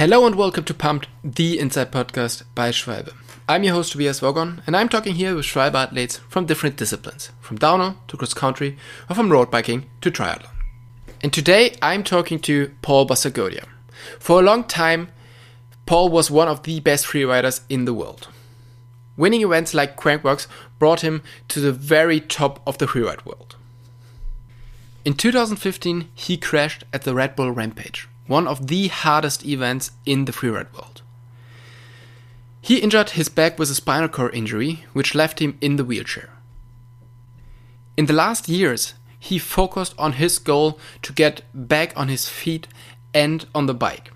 Hello and welcome to Pumped, the Inside Podcast by Schwalbe. I'm your host Tobias Wogon, and I'm talking here with Schwalbe athletes from different disciplines, from downhill to cross country, or from road biking to triathlon. And today I'm talking to Paul Basagoitia. For a long time, Paul was one of the best freeriders in the world. Winning events like Crankworx brought him to the very top of the freeride world. In 2015, he crashed at the Red Bull Rampage, one of the hardest events in the freeride world. He injured his back with a spinal cord injury, which left him in the wheelchair. In the last years, he focused on his goal to get back on his feet and on the bike.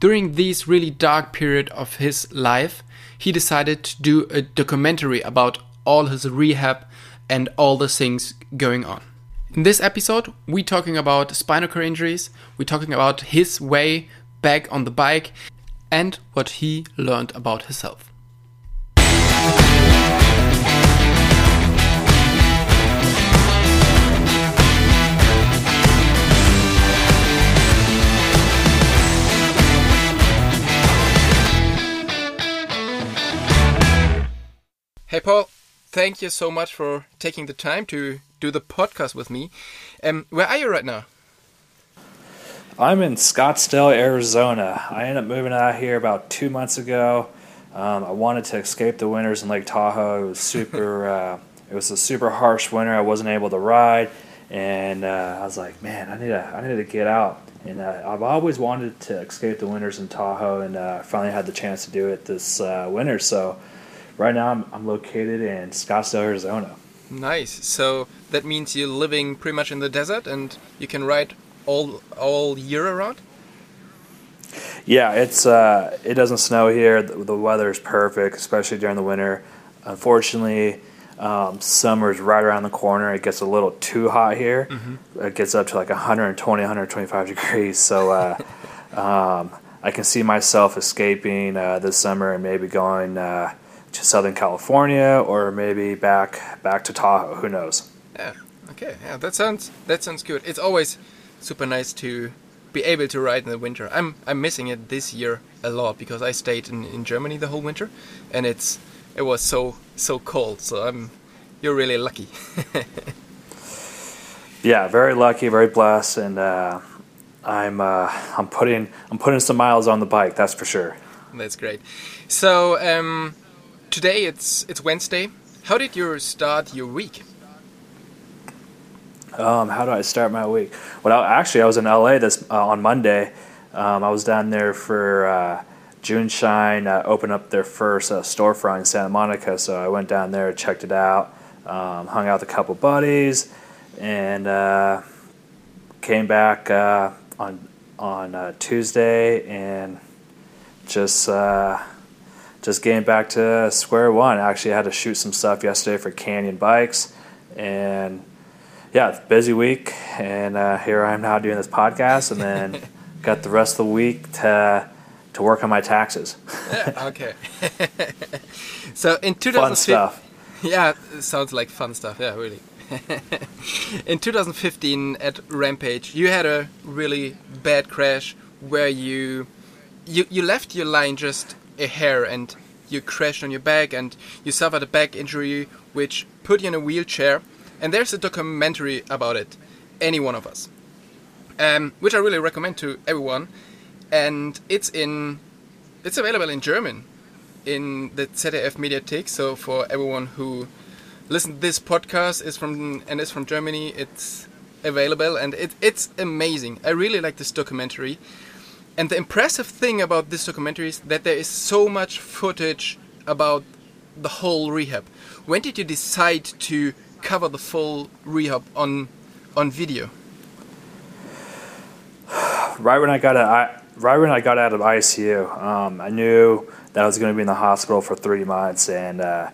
During this really dark period of his life, he decided to do a documentary about all his rehab and all the things going on. In this episode, we're talking about spinal cord injuries, we're talking about his way back on the bike, and what he learned about himself. Hey, Paul. Thank you so much for taking the time to do the podcast with me. Um, where are you right now? I'm in Scottsdale, Arizona. I ended up moving out here about two months ago. Um, I wanted to escape the winters in Lake Tahoe. It was super. uh, it was a super harsh winter. I wasn't able to ride, and uh, I was like, man, I need to. I need to get out. And uh, I've always wanted to escape the winters in Tahoe, and uh, finally had the chance to do it this uh, winter. So right now I'm, I'm located in Scottsdale, Arizona. Nice. So that means you're living pretty much in the desert, and you can ride all all year around. Yeah, it's uh, it doesn't snow here. The, the weather is perfect, especially during the winter. Unfortunately, um, summer is right around the corner. It gets a little too hot here. Mm-hmm. It gets up to like 120, 125 degrees. So uh, um, I can see myself escaping uh, this summer and maybe going uh, to Southern California or maybe back back to Tahoe. Who knows? Yeah. Okay. Yeah. That sounds that sounds good. It's always super nice to be able to ride in the winter. I'm I'm missing it this year a lot because I stayed in, in Germany the whole winter, and it's it was so so cold. So I'm you're really lucky. yeah, very lucky, very blessed, and uh, I'm uh, I'm putting I'm putting some miles on the bike. That's for sure. That's great. So um, today it's it's Wednesday. How did you start your week? Um, how do I start my week? Well, actually, I was in LA this uh, on Monday. Um, I was down there for uh, JuneShine uh, opened up their first uh, storefront in Santa Monica, so I went down there, checked it out, um, hung out with a couple buddies, and uh, came back uh, on on Tuesday and just just getting back to square one. Actually, I had to shoot some stuff yesterday for Canyon Bikes, and yeah, busy week. And uh, here I am now doing this podcast, and then got the rest of the week to to work on my taxes. yeah, okay. so in 2015, fun stuff. Yeah, sounds like fun stuff. Yeah, really. in 2015 at Rampage, you had a really bad crash where you you you left your line just a hair and you crashed on your back and you suffered a back injury which put you in a wheelchair. And there's a documentary about it any one of us um, which i really recommend to everyone. And it's in it's available in german in the zdf mediathek. So for everyone who listen this podcast is from and is from germany it's available. And it, it's amazing. I really like this documentary and the impressive thing about this documentary is that there is so much footage about the whole rehab. When did you decide to cover the full rehab on on video? Right when I got out, right when I got out of ICU, um, I knew that I was going to be in the hospital for three months, and uh,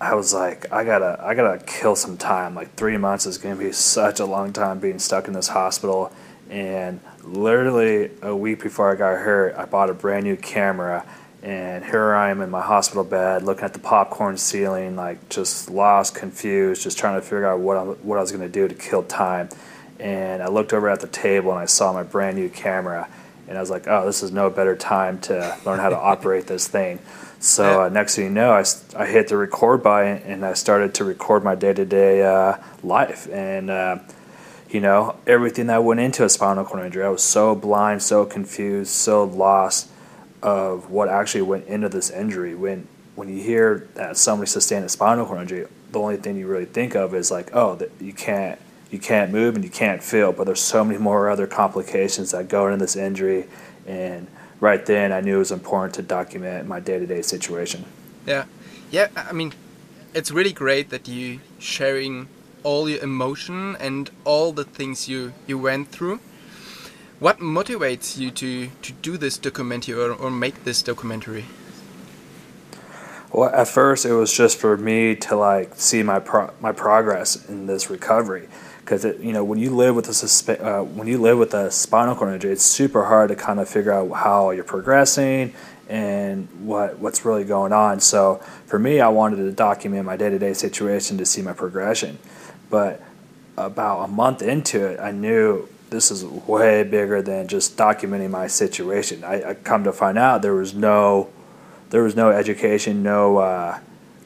I was like, I gotta, I gotta kill some time. Like three months is going to be such a long time being stuck in this hospital and literally a week before I got hurt, I bought a brand new camera. And here I am in my hospital bed looking at the popcorn ceiling, like just lost, confused, just trying to figure out what, I, what I was going to do to kill time. And I looked over at the table and I saw my brand new camera. and I was like, oh, this is no better time to learn how to operate this thing. So uh, next thing you know, I, I hit the record button and I started to record my day to day life and. Uh, you know everything that went into a spinal cord injury. I was so blind, so confused, so lost of what actually went into this injury. When when you hear that somebody sustained a spinal cord injury, the only thing you really think of is like, oh, that you can't you can't move and you can't feel. But there's so many more other complications that go into this injury, and right then I knew it was important to document my day to day situation. Yeah, yeah. I mean, it's really great that you sharing all your emotion and all the things you you went through. What motivates you to to do this documentary or, or make this documentary? Well, at first it was just for me to like see my pro- my progress in this recovery, because you know when you live with a suspe- uh, when you live with a spinal cord injury, it's super hard to kind of figure out how you're progressing and what what's really going on. So for me, I wanted to document my day to day situation to see my progression, but about a month into it, I knew this is way bigger than just documenting my situation. I, I come to find out there was no there was no education, no uh,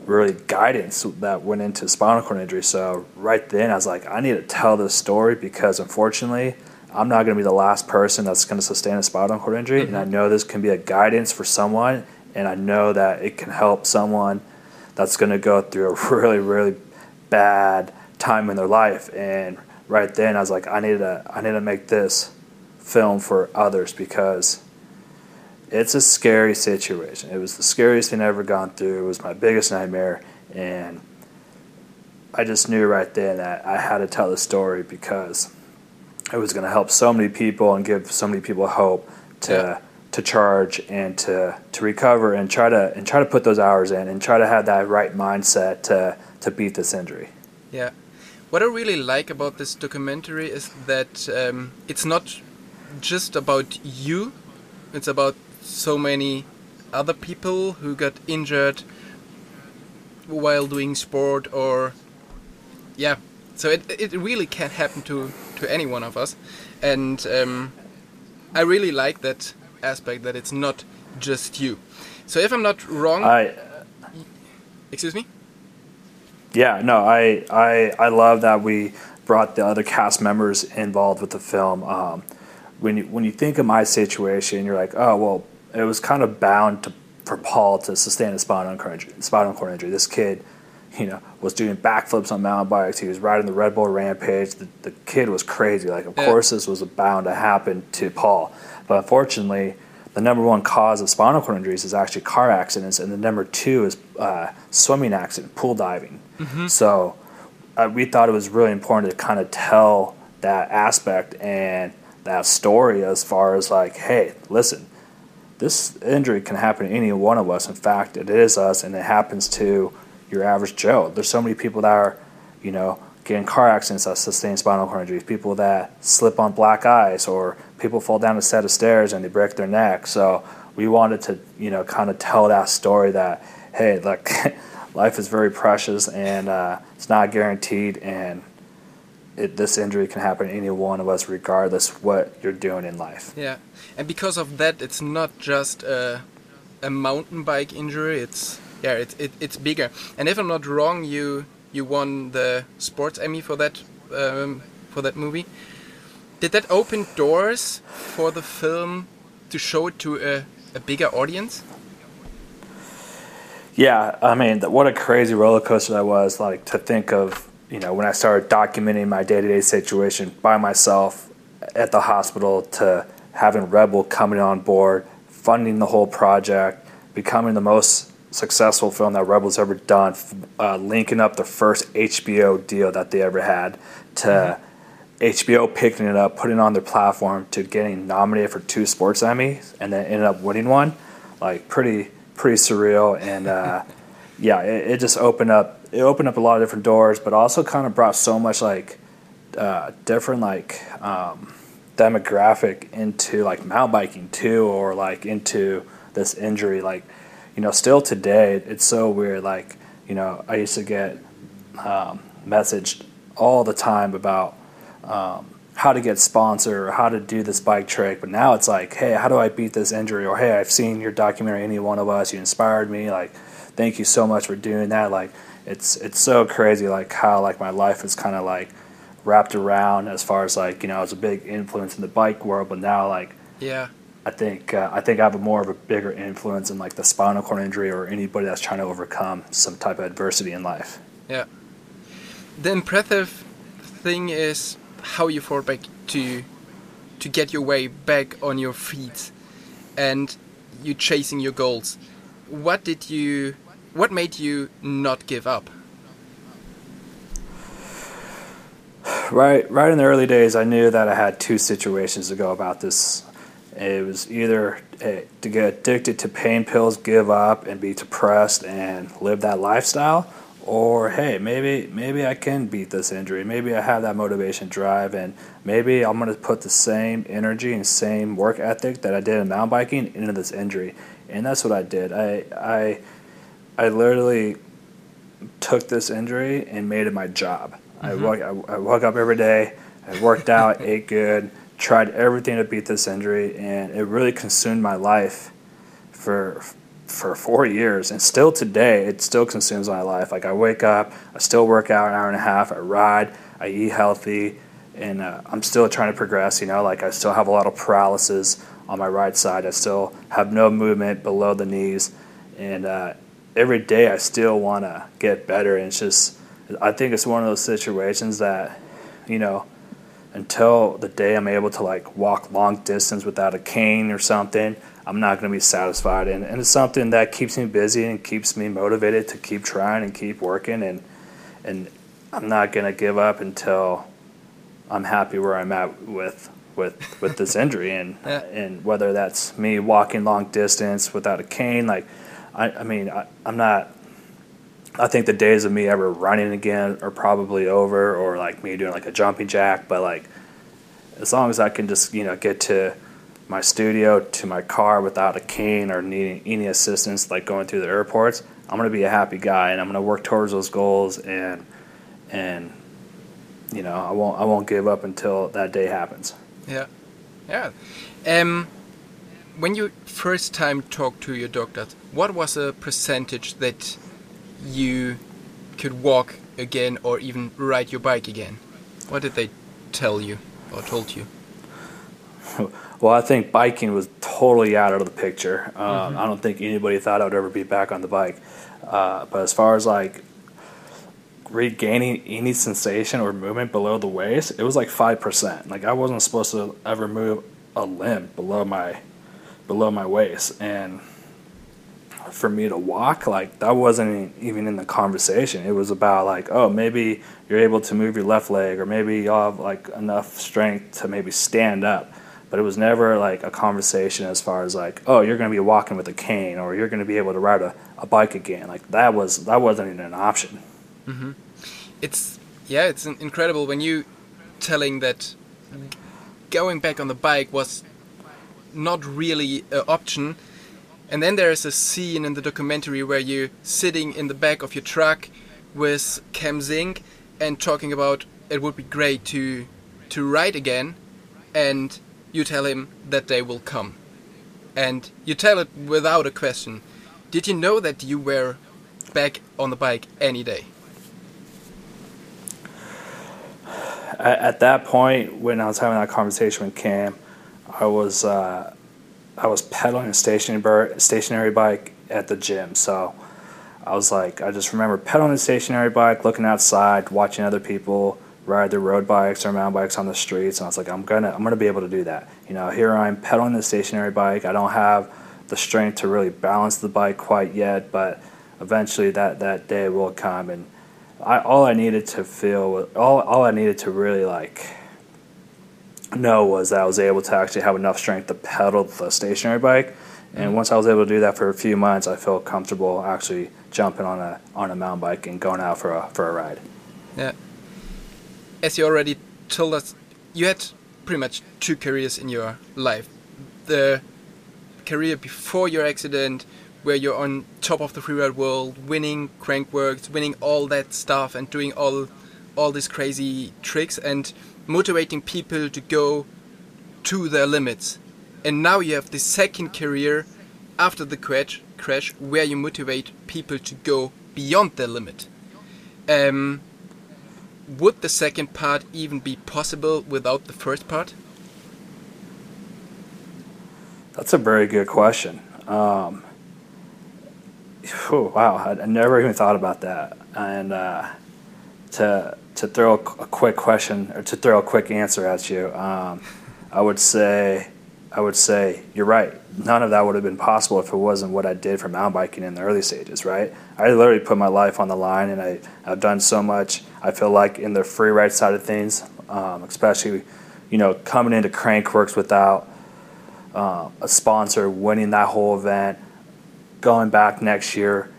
really guidance that went into spinal cord injury. So right then, I was like, I need to tell this story because unfortunately, I'm not going to be the last person that's going to sustain a spinal cord injury, mm-hmm. and I know this can be a guidance for someone, and I know that it can help someone that's going to go through a really, really bad time in their life. And right then, I was like, I need to, I need to make this film for others because it's a scary situation. It was the scariest thing I've ever gone through. It was my biggest nightmare, and I just knew right then that I had to tell the story because it was going to help so many people and give so many people hope to yeah. to charge and to to recover and try to and try to put those hours in and try to have that right mindset to to beat this injury. Yeah, what I really like about this documentary is that um, it's not just about you; it's about so many other people who got injured while doing sport or yeah. So it, it really can happen to to any one of us. And um, i really like that aspect that it's not just you. So if i'm not wrong I, excuse me yeah no i i i love that we brought the other cast members involved with the film um, when you, when you think of my situation you're like oh well it was kind of bound to, for Paul to sustain a spinal cord injury. Spinal cord injury. This kid, you know, was doing backflips on mountain bikes. He was riding the Red Bull Rampage. The, the kid was crazy. Like, of yeah. course, this was bound to happen to Paul. But unfortunately, the number one cause of spinal cord injuries is actually car accidents, and the number two is uh, swimming accident, pool diving. Mm-hmm. So uh, we thought it was really important to kind of tell that aspect and that story as far as like, hey, listen, this injury can happen to any one of us. In fact, it is us, and it happens to your average Joe. There's so many people that are, you know, getting car accidents that sustain spinal cord injuries, people that slip on black ice, or people fall down a set of stairs and they break their neck. So we wanted to, you know, kind of tell that story that, hey, look, life is very precious and uh, it's not guaranteed, and it, this injury can happen to any one of us, regardless what you're doing in life. Yeah, and because of that, it's not just a, a mountain bike injury. It's yeah, it, it, it's bigger. And if I'm not wrong, you you won the sports Emmy for that um, for that movie. Did that open doors for the film to show it to a, a bigger audience? Yeah, I mean, what a crazy roller coaster that was. Like to think of you know, when I started documenting my day to day situation by myself at the hospital to having Red Bull coming on board, funding the whole project, becoming the most successful film that Red Bull's ever done, uh, linking up the first HBO deal that they ever had to mm-hmm. HBO picking it up, putting it on their platform, to getting nominated for two sports Emmys, and then ended up winning one. Like pretty pretty surreal, and uh, yeah, it, it just opened up it opened up a lot of different doors, but also kind of brought so much like uh, different like um, demographic into like mountain biking too, or like into this injury. Like, you know, still today, it's so weird. Like, you know, I used to get um, messaged all the time about um, how to get sponsored or how to do this bike trick. But now it's like, hey, how do I beat this injury? Or hey, I've seen your documentary, any one of us. You inspired me. Like, thank you so much for doing that. Like, it's it's so crazy. Like how like my life is kind of like wrapped around as far as like you know, I was a big influence in the bike world, but now like yeah. I think uh, I think I have a more of a bigger influence in like the spinal cord injury or anybody that's trying to overcome some type of adversity in life. Yeah. The impressive thing is how you fought back to to get your way back on your feet and you chasing your goals. What did you what made you not give up? Right right in the early days I knew that I had two situations to go about this it was either eh, to get addicted to pain pills, give up, and be depressed and live that lifestyle, or hey, maybe maybe I can beat this injury. Maybe I have that motivation, drive, and maybe I'm gonna put the same energy and same work ethic that I did in mountain biking into this injury, and that's what I did. I I I literally took this injury and made it my job. Mm-hmm. I, woke, I, I woke up every day. I worked out, ate good tried everything to beat this injury, and it really consumed my life for for four years. And still today, it still consumes my life. Like I wake up, I still work out an hour and a half, I ride, I eat healthy, and uh, I'm still trying to progress. You know, like I still have a lot of paralysis on my right side. I still have no movement below the knees, and uh, every day I still want to get better. And it's just, I think it's one of those situations that, you know until the day I'm able to like walk long distance without a cane or something, I'm not going to be satisfied. And, and it's something that keeps me busy and keeps me motivated to keep trying and keep working. And, and I'm not going to give up until I'm happy where I'm at with, with, with this injury. And, yeah. and whether that's me walking long distance without a cane, like, I, I mean, I, I'm not I think the days of me ever running again are probably over, or like me doing like a jumping jack. But like, as long as I can just you know get to my studio to my car without a cane or needing any assistance, like going through the airports, I'm gonna be a happy guy, and I'm gonna work towards those goals, and and you know I won't I won't give up until that day happens. Yeah, yeah. Um, when you first time talked to your doctors, what was a percentage that you could walk again or even ride your bike again? What did they tell you or told you? Well, I think biking was totally out of the picture. Um, mm-hmm. I don't think anybody thought I would ever be back on the bike. Uh, but as far as like regaining any sensation or movement below the waist, it was like five percent. Like I wasn't supposed to ever move a limb below my below my waist, and for me to walk, like that wasn't even in the conversation. It was about like, oh, maybe you're able to move your left leg, or maybe you have like enough strength to maybe stand up. But it was never like a conversation as far as like, oh, you're going to be walking with a cane, or you're going to be able to ride a, a bike again. Like that was that wasn't even an option. Mm-hmm. It's yeah, it's incredible when you telling that going back on the bike was not really an option and then there's a scene in the documentary where you're sitting in the back of your truck with Cam Zink and talking about it would be great to to ride again, and you tell him that day will come, and you tell it without a question. Did you know that you were back on the bike any day? At that point, when I was having that conversation with Cam, I was uh, I was pedaling a stationary stationary bike at the gym. So I was like, I just remember pedaling a stationary bike, looking outside, watching other people ride their road bikes or mountain bikes on the streets, and I was like, I'm gonna I'm gonna be able to do that. You know, here I'm pedaling the stationary bike. I don't have the strength to really balance the bike quite yet, but eventually that that day will come. And I, all I needed to feel, all all I needed to really like know was that I was able to actually have enough strength to pedal the stationary bike. And mm-hmm. once I was able to do that for a few months, I felt comfortable actually jumping on a on a mountain bike and going out for a for a ride. Yeah. As you already told us, you had pretty much two careers in your life. The career before your accident, where you're on top of the freeride world, winning Crankworx, winning all that stuff, and doing all all these crazy tricks, and motivating people to go to their limits. And now you have the second career after the crash, crash where you motivate people to go beyond their limit. Um, would the second part even be possible without the first part? That's a very good question. Um, oh, wow, I, never even thought about that. And uh, to to throw a, quick question or to throw a quick answer at you, um, I would say I would say you're right. None of that would have been possible if it wasn't what I did for mountain biking in the early stages, right? I literally put my life on the line, and I, I've done so much. I feel like in the free ride side of things, um, especially, you know, coming into Crankworx without uh, a sponsor, winning that whole event, going back next year,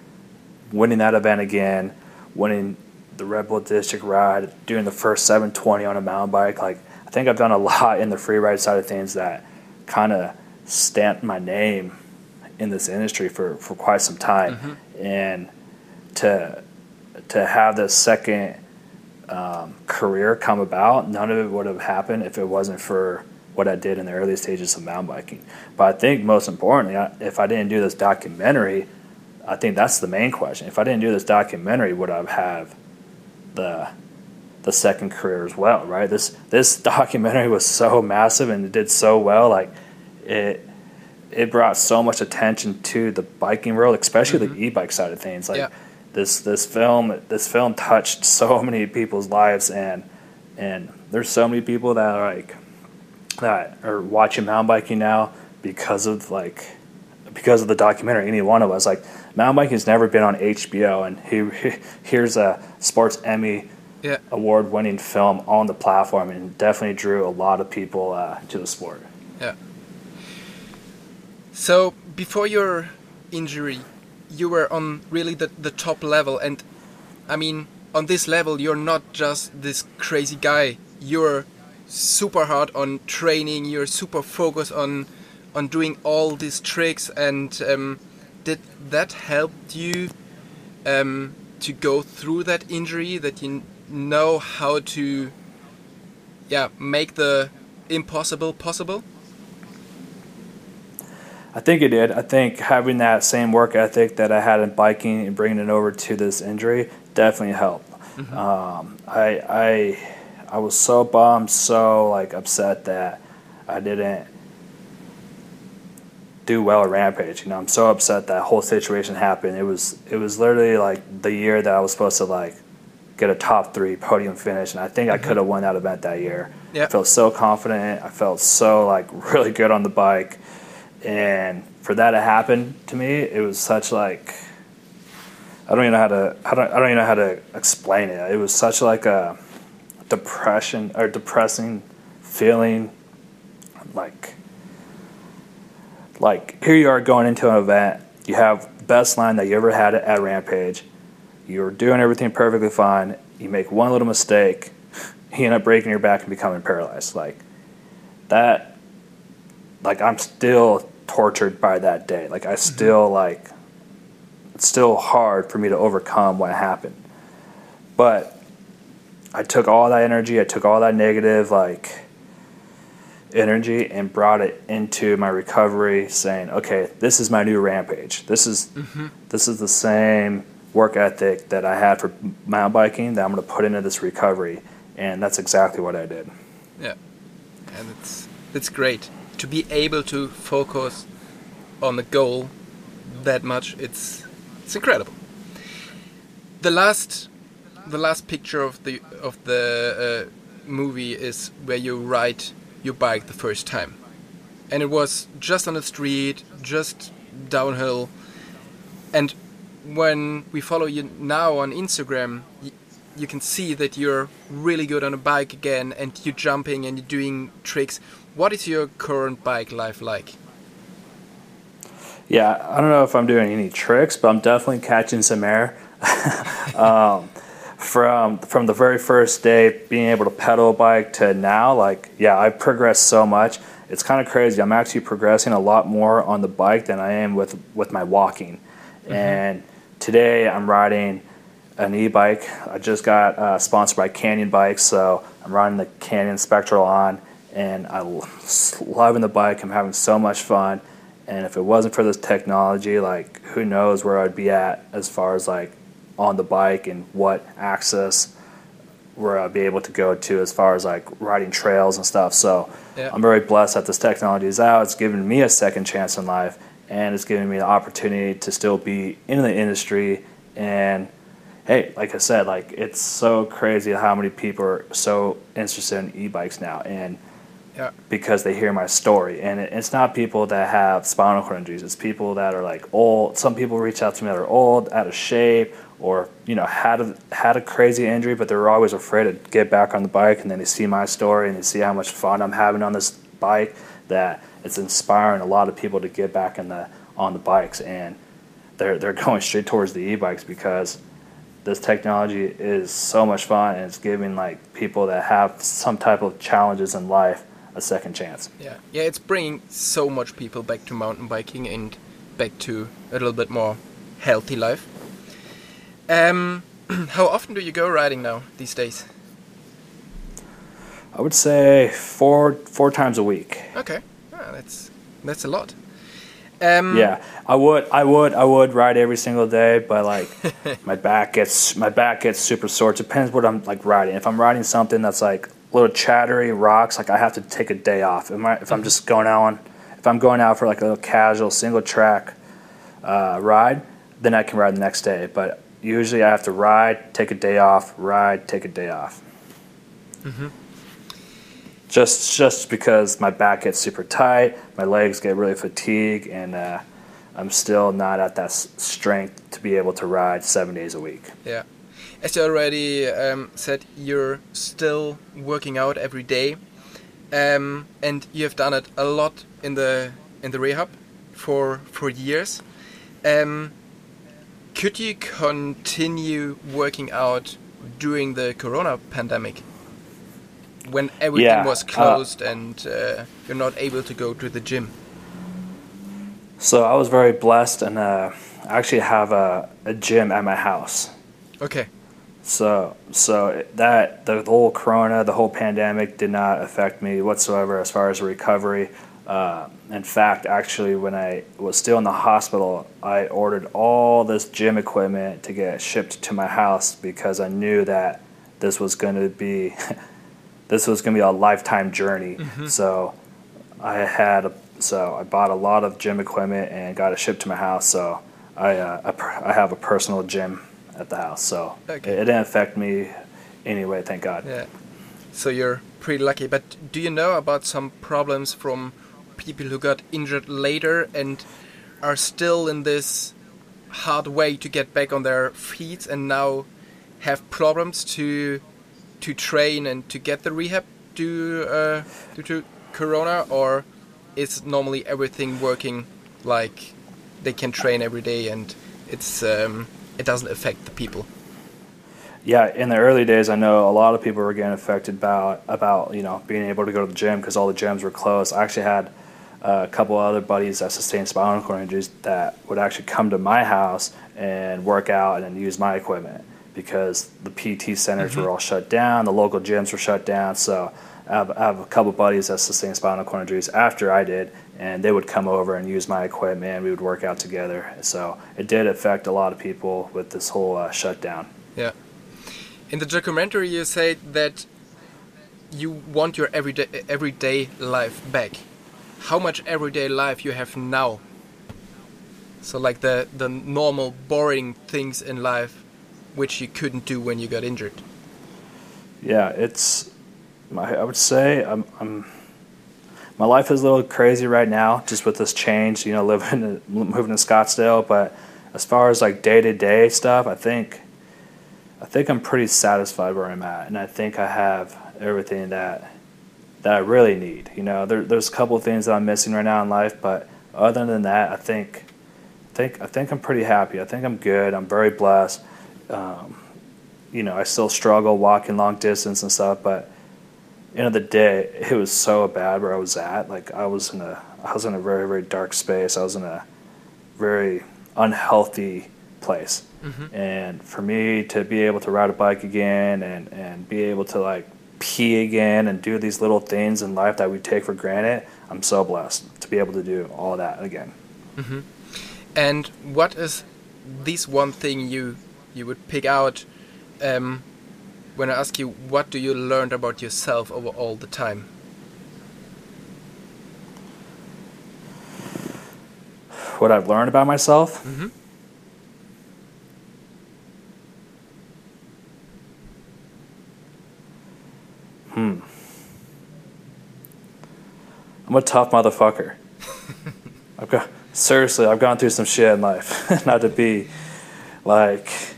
winning that event again, winning the Red Bull District ride, doing the first 720 on a mountain bike. Like, I think I've done a lot in the free ride side of things that kind of stamped my name in this industry for, for quite some time. Mm-hmm. And to, to have this second um, career come about, none of it would have happened if it wasn't for what I did in the early stages of mountain biking. But I think most importantly, if I didn't do this documentary, I think that's the main question. If I didn't do this documentary, would I have the the second career as well? Right. This this documentary was so massive and it did so well. Like it it brought so much attention to the biking world, especially mm-hmm. the e-bike side of things. Like yeah. this this film this film touched so many people's lives and and there's so many people that are like that are watching mountain biking now because of like because of the documentary. Any one of us like mountain biking has never been on HBO, and he, here's a sports Emmy yeah. award winning film on the platform, and definitely drew a lot of people uh, to the sport. Yeah. So before your injury, you were on really the the top level, and I mean on this level, you're not just this crazy guy. You're super hard on training. You're super focused on on doing all these tricks. And um, did that help you um, to go through that injury? That you know how to, yeah, make the impossible possible. I think it did. I think having that same work ethic that I had in biking and bringing it over to this injury definitely helped. Mm -hmm. um, I, I I was so bummed, so like upset that I didn't do well at Rampage. You know, I'm so upset that whole situation happened. It was it was literally like the year that I was supposed to like get a top three podium finish, and I think mm-hmm. I could have won that event that year. Yep. I felt so confident. I felt so like really good on the bike, and for that to happen to me, it was such like I don't even know how to I don't I don't even know how to explain it. It was such like a depression or depressing feeling like like here you are going into an event. You have best line that you ever had at rampage. You're doing everything perfectly fine. You make one little mistake. You end up breaking your back and becoming paralyzed. Like that like i'm still tortured by that day. Like i mm-hmm. still like it's still hard for me to overcome what happened. But I took all that energy, I took all that negative like energy and brought it into my recovery saying, "Okay, this is my new rampage. This is mm-hmm. this is the same work ethic that I had for mountain biking that I'm going to put into this recovery." And that's exactly what I did. Yeah. And it's it's great to be able to focus on the goal that much. It's it's incredible. The last the last picture of the of the uh, movie is where you ride your bike the first time, and it was just on the street, just downhill, and when we follow you now on Instagram, you can see that you're really good on a bike again, and you're jumping and you're doing tricks. What is your current bike life like? Yeah, I don't know if I'm doing any tricks, but I'm definitely catching some air. um, from from the very first day being able to pedal a bike to now like yeah i've progressed so much it's kind of crazy i'm actually progressing a lot more on the bike than i am with with my walking mm-hmm. and today i'm riding an e-bike. I just got uh, sponsored by Canyon Bikes, so I'm riding the Canyon Spectral:ON, and I'm loving the bike. I'm having so much fun, and if it wasn't for this technology, like who knows where I'd be at as far as like on the bike and what access where I'd uh, be able to go to as far as like riding trails and stuff. So yeah. I'm very blessed that this technology is out. It's given me a second chance in life, and it's given me the opportunity to still be in the industry and hey, like I said, like it's so crazy how many people are so interested in e-bikes now, and yeah. because they hear my story, and it, it's not people that have spinal cord injuries. It's people that are like old. Some people reach out to me that are old, out of shape, or you know had a had a crazy injury, but they're always afraid to get back on the bike, and then they see my story and they see how much fun I'm having on this bike. That it's inspiring a lot of people to get back in the on the bikes, and they're they're going straight towards the e-bikes because this technology is so much fun and it's giving like people that have some type of challenges in life a second chance. Yeah, yeah, it's bringing so much people back to mountain biking and back to a little bit more healthy life. Um, how often do you go riding now these days? I would say four four times a week. Okay, ah, that's that's a lot. Um, yeah, I would, I would, I would ride every single day, but like my back gets my back gets super sore. It depends what I'm like riding. If I'm riding something that's like little chattery rocks, like I have to take a day off. If, I, if I'm just going out on, if I'm going out for like a little casual single track uh, ride, then I can ride the next day. But usually I have to ride, take a day off, ride, take a day off. Mm-hmm just just because my back gets super tight, my legs get really fatigued, and uh, I'm still not at that strength to be able to ride seven days a week. Yeah, as you already um, said, you're still working out every day, um, and you have done it a lot in the in the rehab for for years. Um, could you continue working out during the Corona pandemic? when everything yeah, was uh, closed uh, and uh, you're not able to go to the gym? So I was very blessed, and uh, I actually have a, a gym at my house. Okay. So so that the whole corona, the whole pandemic did not affect me whatsoever as far as recovery. Uh, in fact, actually, when I was still in the hospital, I ordered all this gym equipment to get shipped to my house because I knew that this was going to be this was going to be a lifetime journey. Mm-hmm. So I had a, so I bought a lot of gym equipment and got it shipped to my house. So I uh, I have a personal gym at the house. So okay. it, it, didn't affect me anyway. Thank God. Yeah. So you're pretty lucky. But do you know about some problems from people who got injured later and are still in this hard way to get back on their feet and now have problems to to train and to get the rehab due uh, due to Corona, or is normally everything working like they can train every day and it's um, it doesn't affect the people? Yeah, in the early days, I know a lot of people were getting affected about about you know being able to go to the gym because all the gyms were closed. I actually had a couple other buddies that sustained spinal cord injuries that would actually come to my house and work out and use my equipment because the PT centers mm-hmm. were all shut down, the local gyms were shut down. So I have, I have a couple buddies that sustained spinal cord injuries after I did, and they would come over and use my equipment. We would work out together. So it did affect a lot of people with this whole uh, shutdown. Yeah. In the documentary, you say that you want your everyday everyday life back. How much everyday life you have now? So like the the normal boring things in life which you couldn't do when you got injured. Yeah, it's. I would say I'm, I'm. My life is a little crazy right now, just with this change. You know, living, moving to Scottsdale. But as far as like day to day stuff, I think. I think I'm pretty satisfied where I'm at, and I think I have everything that that I really need. You know, there, there's a couple of things that I'm missing right now in life, but other than that, I think, I think, I think I'm pretty happy. I think I'm good. I'm very blessed um, you know, I still struggle walking long distance and stuff, but end of the day, it was so bad where I was at. Like I was in a, I was in a very very dark space. I was in a very unhealthy place. Mm-hmm. And for me to be able to ride a bike again and, and be able to like pee again and do these little things in life that we take for granted, I'm so blessed to be able to do all that again. Mm-hmm. And what is this one thing you you would pick out um, when I ask you what do you learn about yourself over all the time? What I've learned about myself? Mm -hmm. Hmm. I'm a tough motherfucker. I've got seriously, I've gone through some shit in life. not to be like,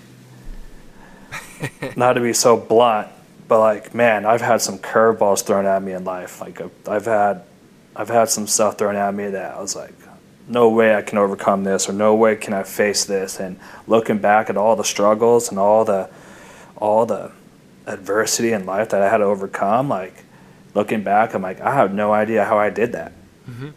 not to be so blunt, but like, man, I've had some curveballs thrown at me in life. Like, I've had, I've had some stuff thrown at me that I was like, no way I can overcome this, or no way can I face this. And looking back at all the struggles and all the, all the adversity in life that I had to overcome, like, looking back, I'm like, I have no idea how I did that. Mm-hmm.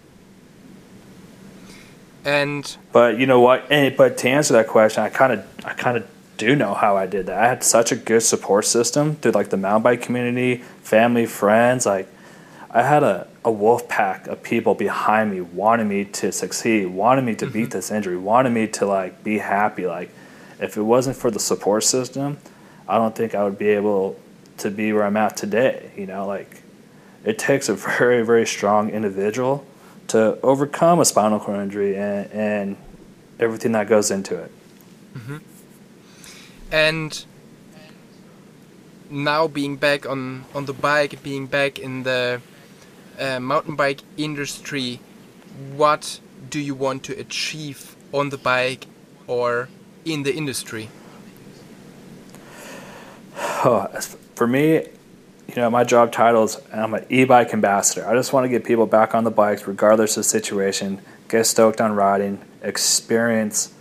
And but you know what? And, but to answer that question, I kind of I kind of do know how I did that. I had such a good support system through like the mountain bike community, family, friends. Like I had a, a wolf pack of people behind me, wanting me to succeed, wanting me to mm-hmm. beat this injury, wanting me to like be happy. Like if it wasn't for the support system, I don't think I would be able to be where I'm at today. You know, like it takes a very very strong individual to overcome a spinal cord injury and, and everything that goes into it. Mm-hmm. And now being back on, on the bike, being back in the uh, mountain bike industry, what do you want to achieve on the bike or in the industry? Oh, for me, you know, my job title is I'm an e-bike ambassador. I just want to get people back on the bikes, regardless of situation. Get stoked on riding, experience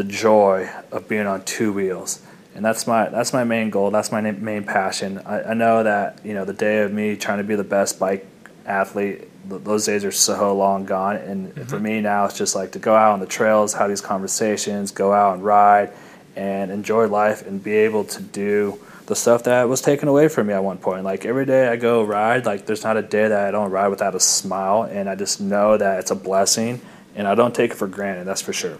the joy of being on two wheels, and that's my that's my main goal. That's my main passion. I, I know that you know the day of me trying to be the best bike athlete, those days are so long gone. And mm-hmm. for me now, it's just like to go out on the trails, have these conversations, go out and ride, and enjoy life, and be able to do the stuff that was taken away from me at one point. Like every day I go ride, like there's not a day that I don't ride without a smile, and I just know that it's a blessing, and I don't take it for granted. That's for sure.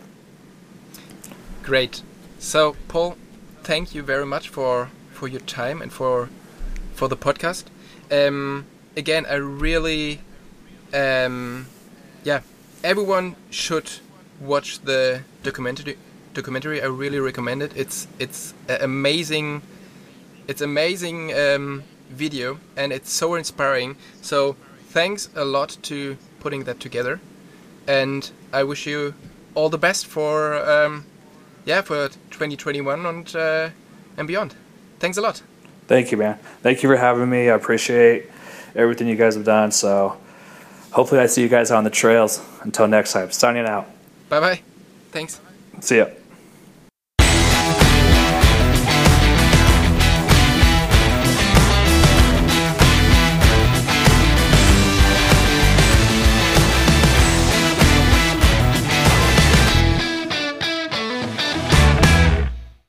Great. So Paul, thank you very much for for your time and for for the podcast. Um, again, I really, um, yeah, everyone should watch the documentary. Documentary, I really recommend it. It's it's amazing it's amazing um, video and it's so inspiring. So thanks a lot to putting that together, and I wish you all the best for um, yeah for 2021 and uh, and beyond. Thanks a lot. Thank you, man. Thank you for having me. I appreciate everything you guys have done. So hopefully I see you guys on the trails. Until next time, signing out. Bye bye. Thanks. See ya.